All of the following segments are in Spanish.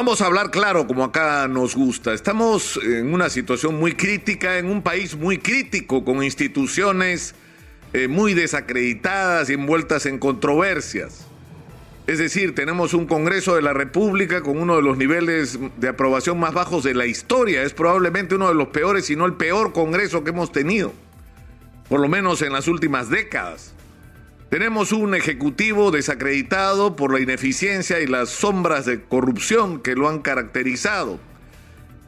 Vamos a hablar claro, como acá nos gusta. Estamos en una situación muy crítica, en un país muy crítico, con instituciones eh, muy desacreditadas y envueltas en controversias. Es decir, tenemos un Congreso de la República con uno de los niveles de aprobación más bajos de la historia. Es probablemente uno de los peores, si no el peor Congreso que hemos tenido, por lo menos en las últimas décadas. Tenemos un ejecutivo desacreditado por la ineficiencia y las sombras de corrupción que lo han caracterizado.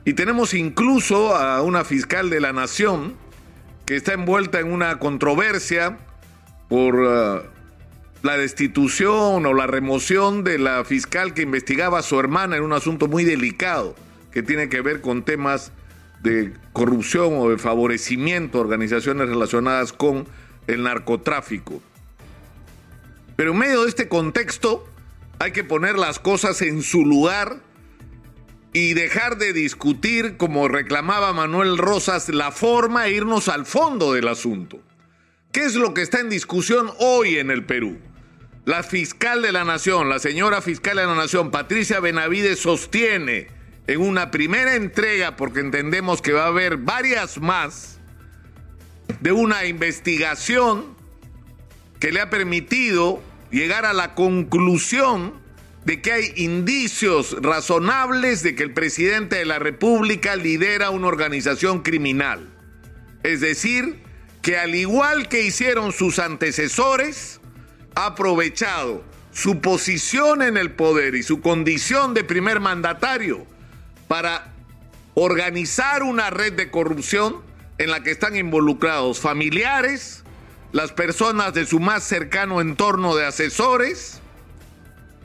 Y tenemos incluso a una fiscal de la nación que está envuelta en una controversia por uh, la destitución o la remoción de la fiscal que investigaba a su hermana en un asunto muy delicado que tiene que ver con temas de corrupción o de favorecimiento a organizaciones relacionadas con el narcotráfico. Pero en medio de este contexto hay que poner las cosas en su lugar y dejar de discutir, como reclamaba Manuel Rosas, la forma e irnos al fondo del asunto. ¿Qué es lo que está en discusión hoy en el Perú? La fiscal de la Nación, la señora fiscal de la Nación, Patricia Benavides, sostiene en una primera entrega, porque entendemos que va a haber varias más, de una investigación que le ha permitido llegar a la conclusión de que hay indicios razonables de que el presidente de la República lidera una organización criminal. Es decir, que al igual que hicieron sus antecesores, ha aprovechado su posición en el poder y su condición de primer mandatario para organizar una red de corrupción en la que están involucrados familiares, las personas de su más cercano entorno de asesores,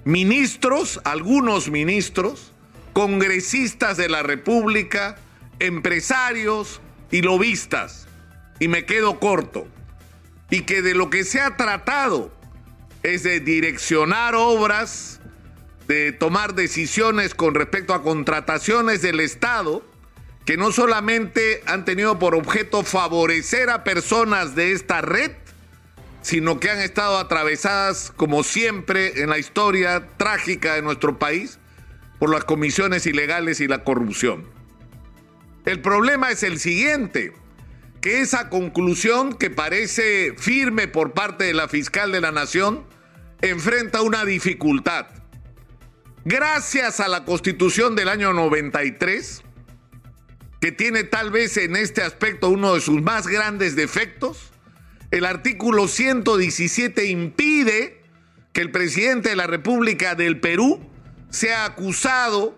ministros, algunos ministros, congresistas de la República, empresarios y lobistas. Y me quedo corto. Y que de lo que se ha tratado es de direccionar obras, de tomar decisiones con respecto a contrataciones del Estado, que no solamente han tenido por objeto favorecer a personas de esta red, sino que han estado atravesadas, como siempre en la historia trágica de nuestro país, por las comisiones ilegales y la corrupción. El problema es el siguiente, que esa conclusión que parece firme por parte de la fiscal de la nación enfrenta una dificultad. Gracias a la constitución del año 93, que tiene tal vez en este aspecto uno de sus más grandes defectos, el artículo 117 impide que el presidente de la República del Perú sea acusado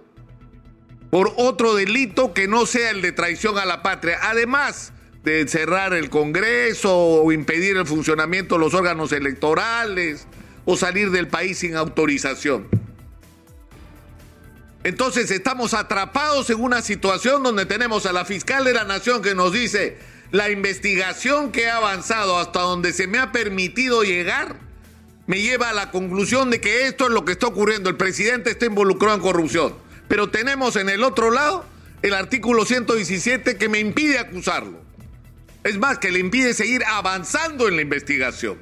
por otro delito que no sea el de traición a la patria. Además de cerrar el Congreso o impedir el funcionamiento de los órganos electorales o salir del país sin autorización. Entonces estamos atrapados en una situación donde tenemos a la fiscal de la nación que nos dice, la investigación que ha avanzado hasta donde se me ha permitido llegar me lleva a la conclusión de que esto es lo que está ocurriendo. El presidente está involucrado en corrupción. Pero tenemos en el otro lado el artículo 117 que me impide acusarlo. Es más, que le impide seguir avanzando en la investigación.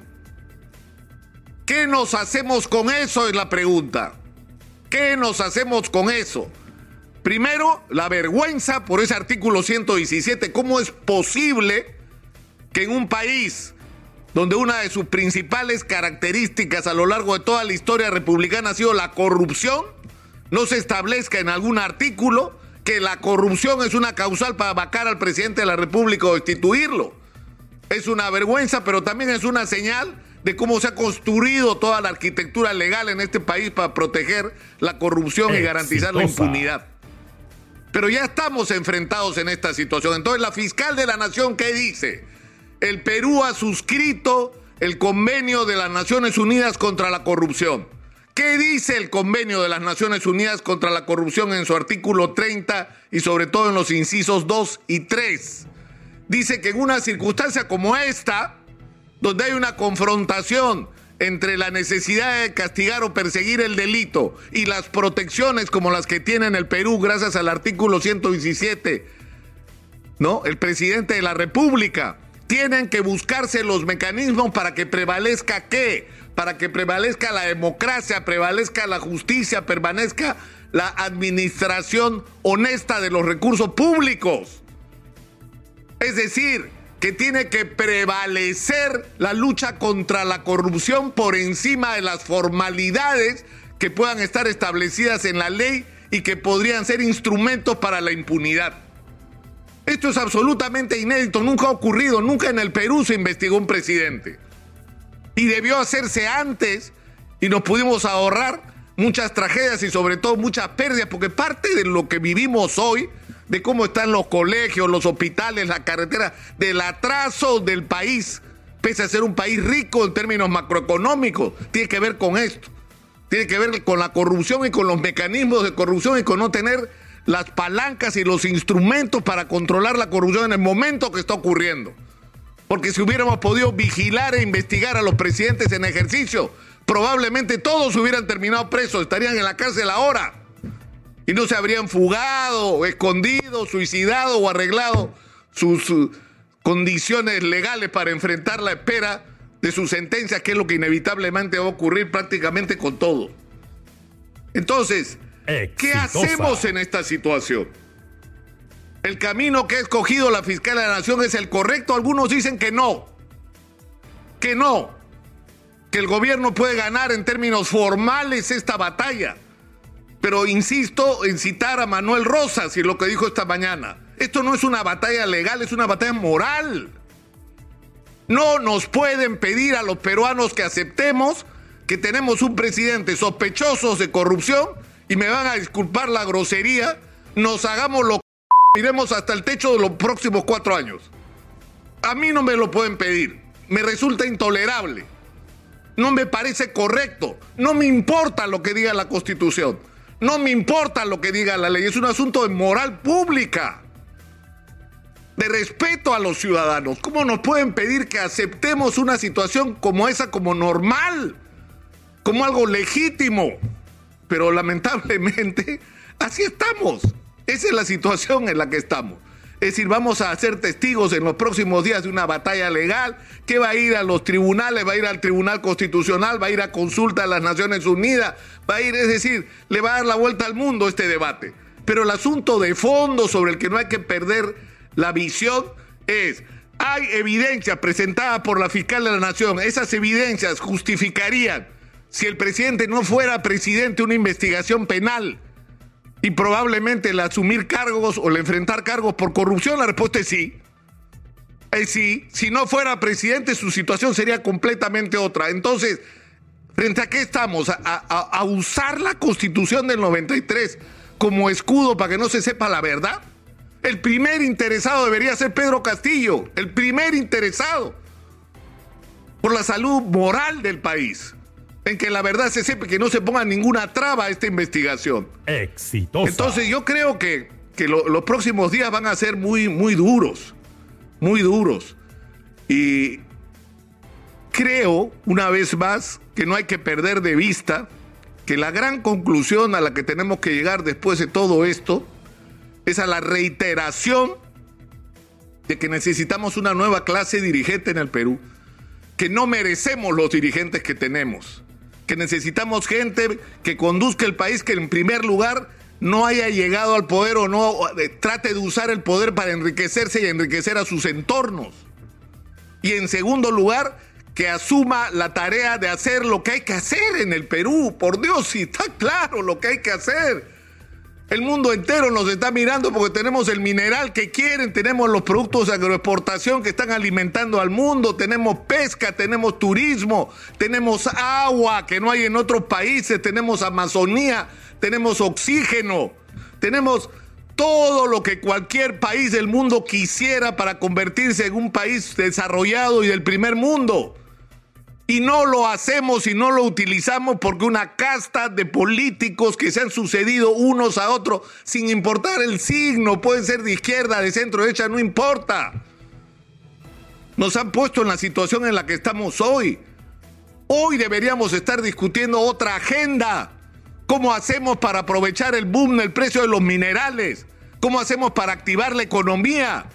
¿Qué nos hacemos con eso? Es la pregunta. ¿Qué nos hacemos con eso? Primero, la vergüenza por ese artículo 117. ¿Cómo es posible que en un país donde una de sus principales características a lo largo de toda la historia republicana ha sido la corrupción, no se establezca en algún artículo que la corrupción es una causal para vacar al presidente de la República o destituirlo? Es una vergüenza, pero también es una señal de cómo se ha construido toda la arquitectura legal en este país para proteger la corrupción y garantizar la impunidad. Pero ya estamos enfrentados en esta situación. Entonces, la fiscal de la Nación, ¿qué dice? El Perú ha suscrito el convenio de las Naciones Unidas contra la corrupción. ¿Qué dice el convenio de las Naciones Unidas contra la corrupción en su artículo 30 y sobre todo en los incisos 2 y 3? Dice que en una circunstancia como esta, donde hay una confrontación entre la necesidad de castigar o perseguir el delito y las protecciones como las que tiene en el Perú gracias al artículo 117, ¿no? El presidente de la República tienen que buscarse los mecanismos para que prevalezca qué? Para que prevalezca la democracia, prevalezca la justicia, permanezca la administración honesta de los recursos públicos. Es decir, que tiene que prevalecer la lucha contra la corrupción por encima de las formalidades que puedan estar establecidas en la ley y que podrían ser instrumentos para la impunidad. Esto es absolutamente inédito, nunca ha ocurrido, nunca en el Perú se investigó un presidente. Y debió hacerse antes y nos pudimos ahorrar muchas tragedias y sobre todo muchas pérdidas, porque parte de lo que vivimos hoy, de cómo están los colegios, los hospitales, la carretera, del atraso del país, pese a ser un país rico en términos macroeconómicos, tiene que ver con esto. Tiene que ver con la corrupción y con los mecanismos de corrupción y con no tener las palancas y los instrumentos para controlar la corrupción en el momento que está ocurriendo. Porque si hubiéramos podido vigilar e investigar a los presidentes en ejercicio, probablemente todos hubieran terminado presos, estarían en la cárcel ahora. Y no se habrían fugado, escondido, suicidado o arreglado sus, condiciones legales para enfrentar la espera de su sentencia, que es lo que inevitablemente va a ocurrir prácticamente con todo. Entonces, ¿qué hacemos en esta situación? ¿El camino que ha escogido la fiscal de la Nación es el correcto? Algunos dicen que no. Que no que el gobierno puede ganar en términos formales esta batalla. Pero insisto en citar a Manuel Rosas y lo que dijo esta mañana. Esto no es una batalla legal, es una batalla moral. No nos pueden pedir a los peruanos que aceptemos que tenemos un presidente sospechoso de corrupción y me van a disculpar la grosería, nos hagamos lo que iremos hasta el techo de los próximos cuatro años. A mí no me lo pueden pedir, me resulta intolerable no me parece correcto. No me importa lo que diga la Constitución. No me importa lo que diga la ley. Es un asunto de moral pública. De respeto a los ciudadanos. ¿Cómo nos pueden pedir que aceptemos una situación como esa como normal? Como algo legítimo. Pero lamentablemente así estamos. Esa es la situación en la que estamos. Es decir, vamos a ser testigos en los próximos días de una batalla legal que va a ir a los tribunales, va a ir al Tribunal Constitucional, va a ir a consulta a las Naciones Unidas, va a ir, es decir, le va a dar la vuelta al mundo este debate. Pero el asunto de fondo sobre el que no hay que perder la visión es, hay evidencias presentadas por la fiscal de la Nación, esas evidencias justificarían, si el presidente no fuera presidente, una investigación penal y probablemente el asumir cargos o el enfrentar cargos por corrupción? La respuesta es sí. Es sí. Si no fuera presidente, su situación sería completamente otra. Entonces, ¿frente a qué estamos? ¿A, usar la constitución del 93 como escudo para que no se sepa la verdad? El primer interesado debería ser Pedro Castillo, el primer interesado por la salud moral del país en que la verdad se sepa que no se ponga ninguna traba a esta investigación. Exitosa. Entonces yo creo que, los próximos días van a ser muy, muy duros, muy duros. Y creo, una vez más, que no hay que perder de vista que la gran conclusión a la que tenemos que llegar después de todo esto es a la reiteración de que necesitamos una nueva clase dirigente en el Perú, que no merecemos los dirigentes que tenemos que necesitamos gente que conduzca el país, que en primer lugar no haya llegado al poder o no eh, trate de usar el poder para enriquecerse y enriquecer a sus entornos. Y en segundo lugar, que asuma la tarea de hacer lo que hay que hacer en el Perú. Por Dios, si está claro lo que hay que hacer. El mundo entero nos está mirando porque tenemos el mineral que quieren, tenemos los productos de agroexportación que están alimentando al mundo, tenemos pesca, tenemos turismo, tenemos agua que no hay en otros países, tenemos Amazonía, tenemos oxígeno, tenemos todo lo que cualquier país del mundo quisiera para convertirse en un país desarrollado y del primer mundo. Y no lo hacemos y no lo utilizamos porque una casta de políticos que se han sucedido unos a otros, sin importar el signo, pueden ser de izquierda, de centro, derecha, no importa. Nos han puesto en la situación en la que estamos hoy. Hoy deberíamos estar discutiendo otra agenda. ¿Cómo hacemos para aprovechar el boom del precio de los minerales? ¿Cómo hacemos para activar la economía?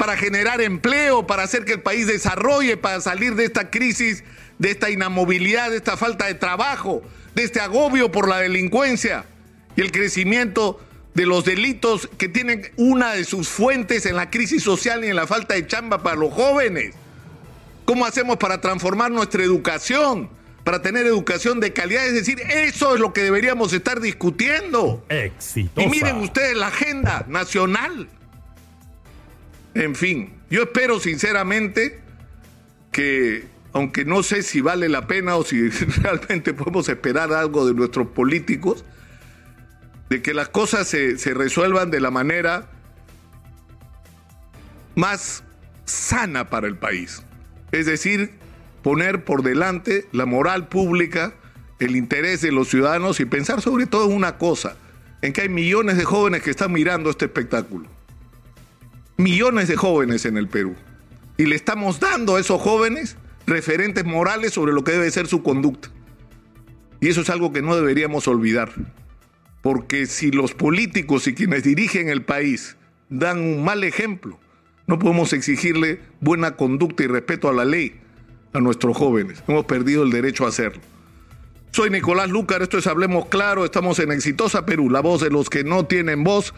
Para generar empleo, para hacer que el país desarrolle, para salir de esta crisis de esta inamovilidad, de esta falta de trabajo, de este agobio por la delincuencia. y el crecimiento de los delitos que tienen una de sus fuentes en la crisis social y en la falta de chamba para los jóvenes. ¿Cómo hacemos para transformar nuestra educación? Para tener educación de calidad, es decir, eso es lo que deberíamos estar discutiendo. Exitosa. Y miren ustedes la agenda nacional. En fin, yo espero sinceramente que, aunque no sé si vale la pena o si realmente podemos esperar algo de nuestros políticos, de que las cosas se, se resuelvan de la manera más sana para el país. Es decir, poner por delante la moral pública, el interés de los ciudadanos y pensar sobre todo en una cosa, en que hay millones de jóvenes que están mirando este espectáculo. Millones de jóvenes en el Perú. Y le estamos dando a esos jóvenes referentes morales sobre lo que debe ser su conducta. Y eso es algo que no deberíamos olvidar. Porque si los políticos y quienes dirigen el país dan un mal ejemplo, no podemos exigirle buena conducta y respeto a la ley a nuestros jóvenes. Hemos perdido el derecho a hacerlo. Soy Nicolás Lucar, esto es Hablemos Claro, estamos en Exitosa Perú, la voz de los que no tienen voz.